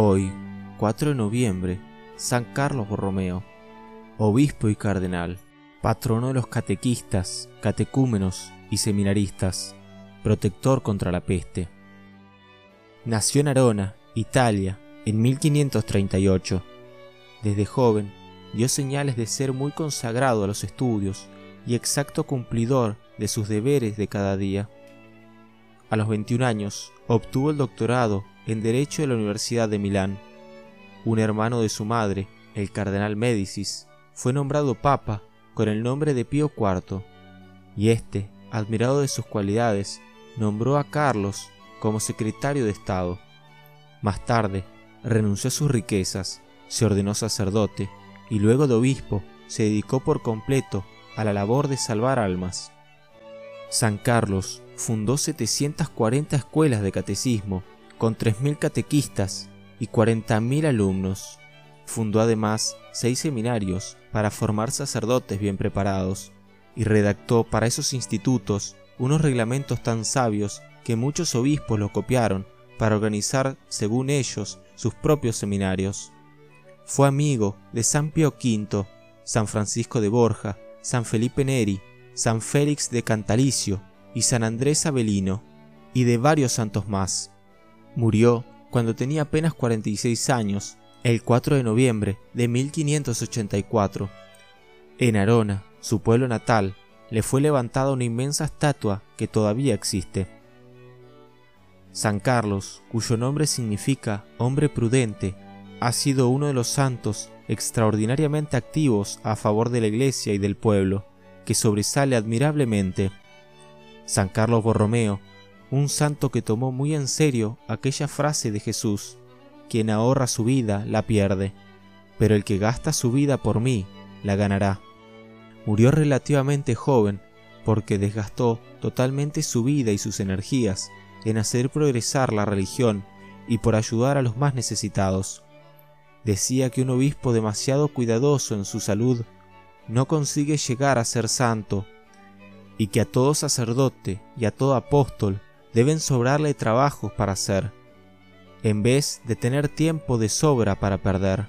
Hoy, 4 de noviembre, San Carlos Borromeo, obispo y cardenal, patrono de los catequistas, catecúmenos y seminaristas, protector contra la peste. Nació en Arona, Italia, en 1538. Desde joven dio señales de ser muy consagrado a los estudios y exacto cumplidor de sus deberes de cada día. A los 21 años obtuvo el doctorado en Derecho de la Universidad de Milán. Un hermano de su madre, el cardenal Médicis, fue nombrado papa con el nombre de Pío IV, y éste, admirado de sus cualidades, nombró a Carlos como secretario de Estado. Más tarde, renunció a sus riquezas, se ordenó sacerdote y luego de obispo se dedicó por completo a la labor de salvar almas. San Carlos fundó 740 escuelas de catecismo con 3.000 catequistas y 40.000 alumnos. Fundó además seis seminarios para formar sacerdotes bien preparados y redactó para esos institutos unos reglamentos tan sabios que muchos obispos lo copiaron para organizar, según ellos, sus propios seminarios. Fue amigo de San Pío V, San Francisco de Borja, San Felipe Neri, San Félix de Cantalicio y San Andrés Avelino, y de varios santos más. Murió cuando tenía apenas 46 años, el 4 de noviembre de 1584. En Arona, su pueblo natal, le fue levantada una inmensa estatua que todavía existe. San Carlos, cuyo nombre significa hombre prudente, ha sido uno de los santos extraordinariamente activos a favor de la Iglesia y del pueblo, que sobresale admirablemente. San Carlos Borromeo, un santo que tomó muy en serio aquella frase de Jesús, quien ahorra su vida la pierde, pero el que gasta su vida por mí la ganará. Murió relativamente joven porque desgastó totalmente su vida y sus energías en hacer progresar la religión y por ayudar a los más necesitados. Decía que un obispo demasiado cuidadoso en su salud no consigue llegar a ser santo, y que a todo sacerdote y a todo apóstol deben sobrarle trabajos para hacer, en vez de tener tiempo de sobra para perder.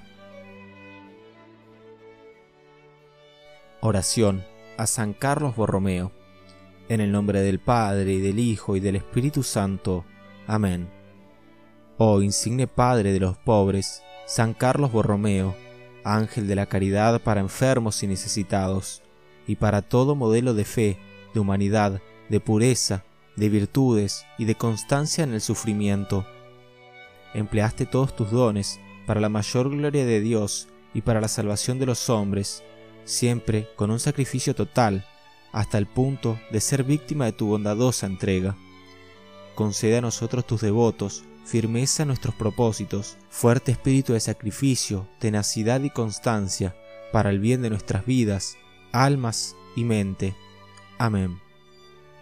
Oración a San Carlos Borromeo. En el nombre del Padre, y del Hijo, y del Espíritu Santo. Amén. Oh insigne Padre de los pobres, San Carlos Borromeo, ángel de la caridad para enfermos y necesitados, y para todo modelo de fe, de humanidad, de pureza, de virtudes y de constancia en el sufrimiento. Empleaste todos tus dones para la mayor gloria de Dios y para la salvación de los hombres, siempre con un sacrificio total, hasta el punto de ser víctima de tu bondadosa entrega. Concede a nosotros tus devotos firmeza en nuestros propósitos, fuerte espíritu de sacrificio, tenacidad y constancia, para el bien de nuestras vidas, almas y mente. Amén.